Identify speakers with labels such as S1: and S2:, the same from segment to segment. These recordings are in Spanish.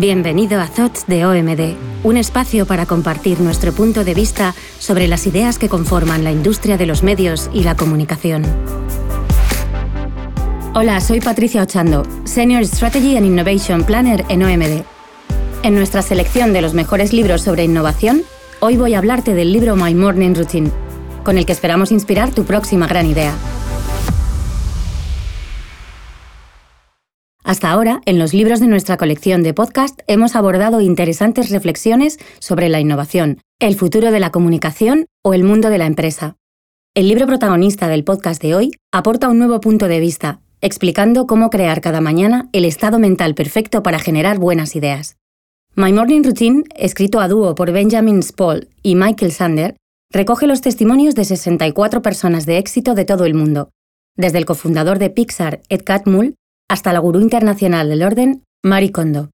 S1: Bienvenido a Thoughts de OMD, un espacio para compartir nuestro punto de vista sobre las ideas que conforman la industria de los medios y la comunicación. Hola, soy Patricia Ochando, Senior Strategy and Innovation Planner en OMD. En nuestra selección de los mejores libros sobre innovación, hoy voy a hablarte del libro My Morning Routine, con el que esperamos inspirar tu próxima gran idea. Hasta ahora, en los libros de nuestra colección de podcast hemos abordado interesantes reflexiones sobre la innovación, el futuro de la comunicación o el mundo de la empresa. El libro protagonista del podcast de hoy aporta un nuevo punto de vista, explicando cómo crear cada mañana el estado mental perfecto para generar buenas ideas. My Morning Routine, escrito a dúo por Benjamin Spall y Michael Sander, recoge los testimonios de 64 personas de éxito de todo el mundo, desde el cofundador de Pixar, Ed Catmull, hasta la gurú internacional del orden, Marie Kondo.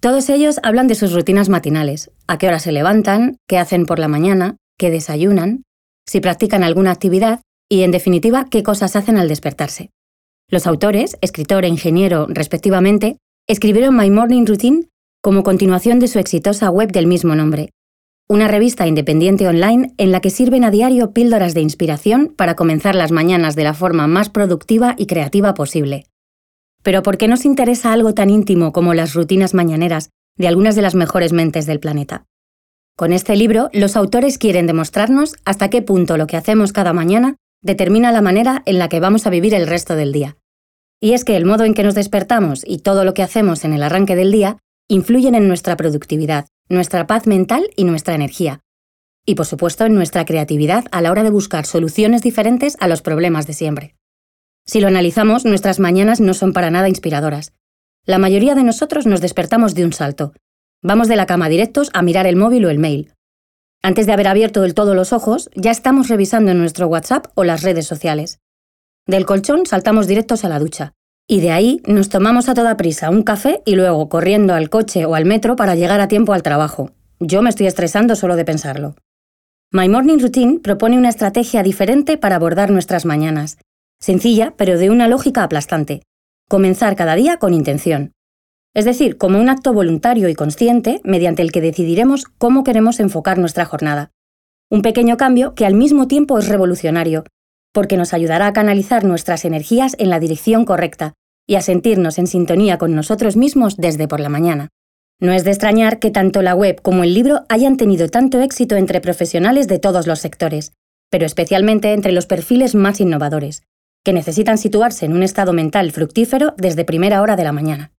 S1: Todos ellos hablan de sus rutinas matinales, a qué hora se levantan, qué hacen por la mañana, qué desayunan, si practican alguna actividad y, en definitiva, qué cosas hacen al despertarse. Los autores, escritor e ingeniero respectivamente, escribieron My Morning Routine como continuación de su exitosa web del mismo nombre, una revista independiente online en la que sirven a diario píldoras de inspiración para comenzar las mañanas de la forma más productiva y creativa posible. Pero ¿por qué nos interesa algo tan íntimo como las rutinas mañaneras de algunas de las mejores mentes del planeta? Con este libro, los autores quieren demostrarnos hasta qué punto lo que hacemos cada mañana determina la manera en la que vamos a vivir el resto del día. Y es que el modo en que nos despertamos y todo lo que hacemos en el arranque del día influyen en nuestra productividad, nuestra paz mental y nuestra energía. Y por supuesto en nuestra creatividad a la hora de buscar soluciones diferentes a los problemas de siempre. Si lo analizamos, nuestras mañanas no son para nada inspiradoras. La mayoría de nosotros nos despertamos de un salto. Vamos de la cama directos a mirar el móvil o el mail. Antes de haber abierto del todo los ojos, ya estamos revisando en nuestro WhatsApp o las redes sociales. Del colchón saltamos directos a la ducha. Y de ahí nos tomamos a toda prisa un café y luego corriendo al coche o al metro para llegar a tiempo al trabajo. Yo me estoy estresando solo de pensarlo. My Morning Routine propone una estrategia diferente para abordar nuestras mañanas Sencilla, pero de una lógica aplastante. Comenzar cada día con intención. Es decir, como un acto voluntario y consciente mediante el que decidiremos cómo queremos enfocar nuestra jornada. Un pequeño cambio que al mismo tiempo es revolucionario, porque nos ayudará a canalizar nuestras energías en la dirección correcta y a sentirnos en sintonía con nosotros mismos desde por la mañana. No es de extrañar que tanto la web como el libro hayan tenido tanto éxito entre profesionales de todos los sectores, pero especialmente entre los perfiles más innovadores, que necesitan situarse en un estado mental fructífero desde primera hora de la mañana.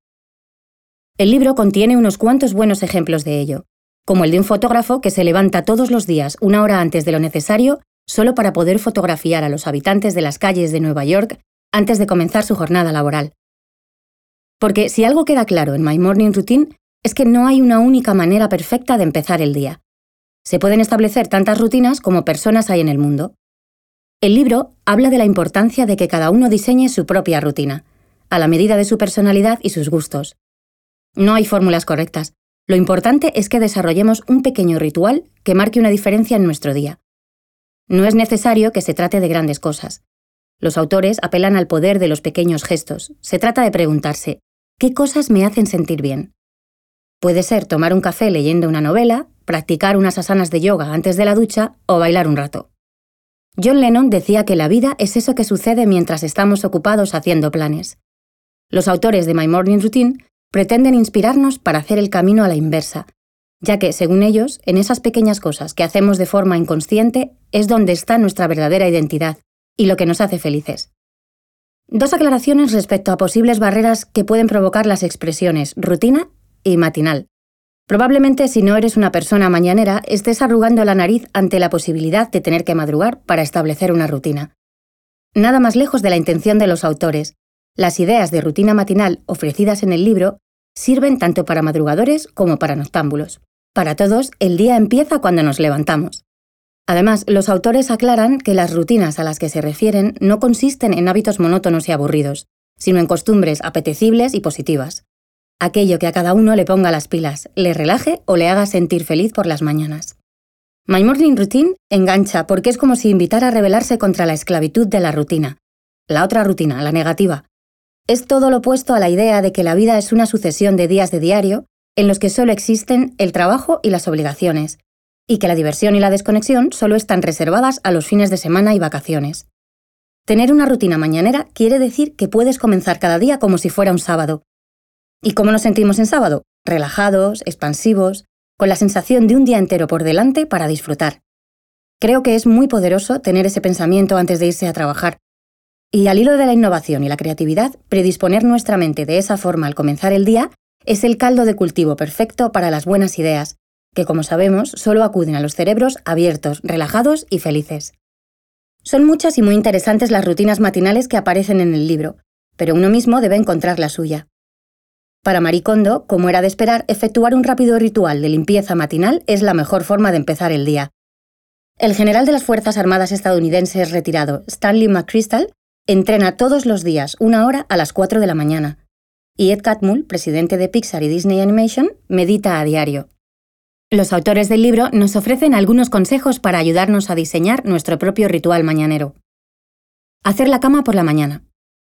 S1: El libro contiene unos cuantos buenos ejemplos de ello, como el de un fotógrafo que se levanta todos los días una hora antes de lo necesario solo para poder fotografiar a los habitantes de las calles de Nueva York antes de comenzar su jornada laboral. Porque si algo queda claro en My Morning Routine es que no hay una única manera perfecta de empezar el día. Se pueden establecer tantas rutinas como personas hay en el mundo, el libro habla de la importancia de que cada uno diseñe su propia rutina, a la medida de su personalidad y sus gustos. No hay fórmulas correctas. Lo importante es que desarrollemos un pequeño ritual que marque una diferencia en nuestro día. No es necesario que se trate de grandes cosas. Los autores apelan al poder de los pequeños gestos. Se trata de preguntarse, ¿qué cosas me hacen sentir bien? Puede ser tomar un café leyendo una novela, practicar unas asanas de yoga antes de la ducha o bailar un rato. John Lennon decía que la vida es eso que sucede mientras estamos ocupados haciendo planes. Los autores de My Morning Routine pretenden inspirarnos para hacer el camino a la inversa, ya que, según ellos, en esas pequeñas cosas que hacemos de forma inconsciente es donde está nuestra verdadera identidad y lo que nos hace felices. Dos aclaraciones respecto a posibles barreras que pueden provocar las expresiones rutina y matinal. Probablemente si no eres una persona mañanera, estés arrugando la nariz ante la posibilidad de tener que madrugar para establecer una rutina. Nada más lejos de la intención de los autores. Las ideas de rutina matinal ofrecidas en el libro sirven tanto para madrugadores como para noctámbulos. Para todos, el día empieza cuando nos levantamos. Además, los autores aclaran que las rutinas a las que se refieren no consisten en hábitos monótonos y aburridos, sino en costumbres apetecibles y positivas aquello que a cada uno le ponga las pilas, le relaje o le haga sentir feliz por las mañanas. My Morning Routine engancha porque es como si invitara a rebelarse contra la esclavitud de la rutina. La otra rutina, la negativa. Es todo lo opuesto a la idea de que la vida es una sucesión de días de diario en los que solo existen el trabajo y las obligaciones, y que la diversión y la desconexión solo están reservadas a los fines de semana y vacaciones. Tener una rutina mañanera quiere decir que puedes comenzar cada día como si fuera un sábado. ¿Y cómo nos sentimos en sábado? Relajados, expansivos, con la sensación de un día entero por delante para disfrutar. Creo que es muy poderoso tener ese pensamiento antes de irse a trabajar. Y al hilo de la innovación y la creatividad, predisponer nuestra mente de esa forma al comenzar el día es el caldo de cultivo perfecto para las buenas ideas, que como sabemos solo acuden a los cerebros abiertos, relajados y felices. Son muchas y muy interesantes las rutinas matinales que aparecen en el libro, pero uno mismo debe encontrar la suya. Para Maricondo, como era de esperar, efectuar un rápido ritual de limpieza matinal es la mejor forma de empezar el día. El general de las Fuerzas Armadas estadounidenses retirado, Stanley McChrystal, entrena todos los días una hora a las 4 de la mañana. Y Ed Catmull, presidente de Pixar y Disney Animation, medita a diario. Los autores del libro nos ofrecen algunos consejos para ayudarnos a diseñar nuestro propio ritual mañanero. Hacer la cama por la mañana.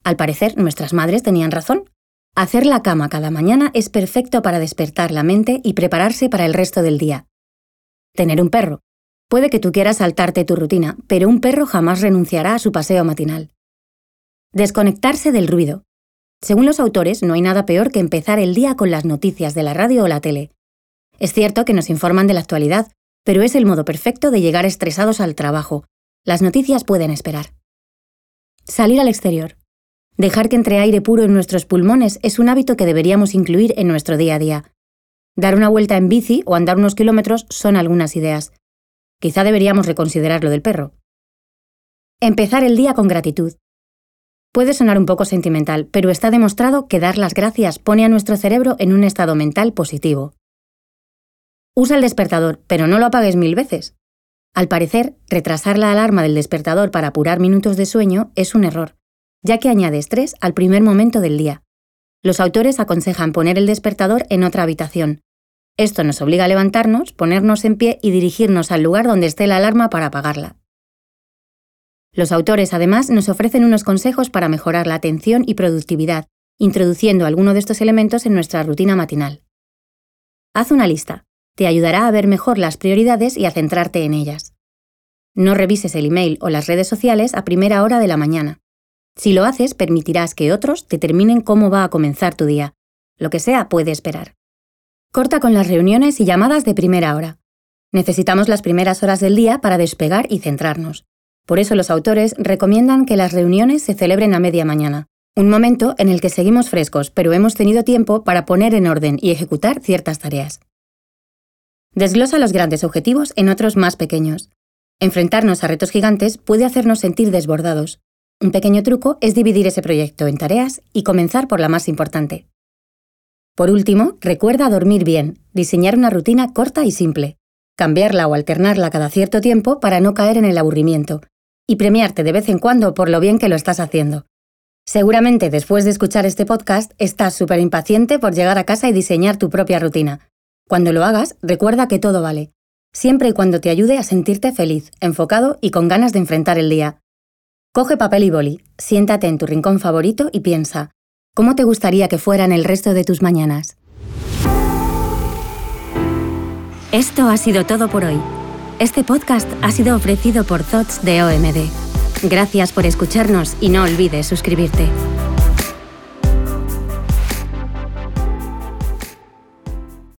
S1: Al parecer, nuestras madres tenían razón. Hacer la cama cada mañana es perfecto para despertar la mente y prepararse para el resto del día. Tener un perro. Puede que tú quieras saltarte tu rutina, pero un perro jamás renunciará a su paseo matinal. Desconectarse del ruido. Según los autores, no hay nada peor que empezar el día con las noticias de la radio o la tele. Es cierto que nos informan de la actualidad, pero es el modo perfecto de llegar estresados al trabajo. Las noticias pueden esperar. Salir al exterior. Dejar que entre aire puro en nuestros pulmones es un hábito que deberíamos incluir en nuestro día a día. Dar una vuelta en bici o andar unos kilómetros son algunas ideas. Quizá deberíamos reconsiderar lo del perro. Empezar el día con gratitud. Puede sonar un poco sentimental, pero está demostrado que dar las gracias pone a nuestro cerebro en un estado mental positivo. Usa el despertador, pero no lo apagues mil veces. Al parecer, retrasar la alarma del despertador para apurar minutos de sueño es un error ya que añade estrés al primer momento del día. Los autores aconsejan poner el despertador en otra habitación. Esto nos obliga a levantarnos, ponernos en pie y dirigirnos al lugar donde esté la alarma para apagarla. Los autores además nos ofrecen unos consejos para mejorar la atención y productividad, introduciendo alguno de estos elementos en nuestra rutina matinal. Haz una lista. Te ayudará a ver mejor las prioridades y a centrarte en ellas. No revises el email o las redes sociales a primera hora de la mañana. Si lo haces, permitirás que otros determinen cómo va a comenzar tu día. Lo que sea puede esperar. Corta con las reuniones y llamadas de primera hora. Necesitamos las primeras horas del día para despegar y centrarnos. Por eso los autores recomiendan que las reuniones se celebren a media mañana, un momento en el que seguimos frescos, pero hemos tenido tiempo para poner en orden y ejecutar ciertas tareas. Desglosa los grandes objetivos en otros más pequeños. Enfrentarnos a retos gigantes puede hacernos sentir desbordados, un pequeño truco es dividir ese proyecto en tareas y comenzar por la más importante. Por último, recuerda dormir bien, diseñar una rutina corta y simple, cambiarla o alternarla cada cierto tiempo para no caer en el aburrimiento, y premiarte de vez en cuando por lo bien que lo estás haciendo. Seguramente después de escuchar este podcast estás súper impaciente por llegar a casa y diseñar tu propia rutina. Cuando lo hagas, recuerda que todo vale, siempre y cuando te ayude a sentirte feliz, enfocado y con ganas de enfrentar el día. Coge papel y boli, siéntate en tu rincón favorito y piensa, ¿cómo te gustaría que fueran el resto de tus mañanas? Esto ha sido todo por hoy. Este podcast ha sido ofrecido por Thoughts de OMD. Gracias por escucharnos y no olvides suscribirte.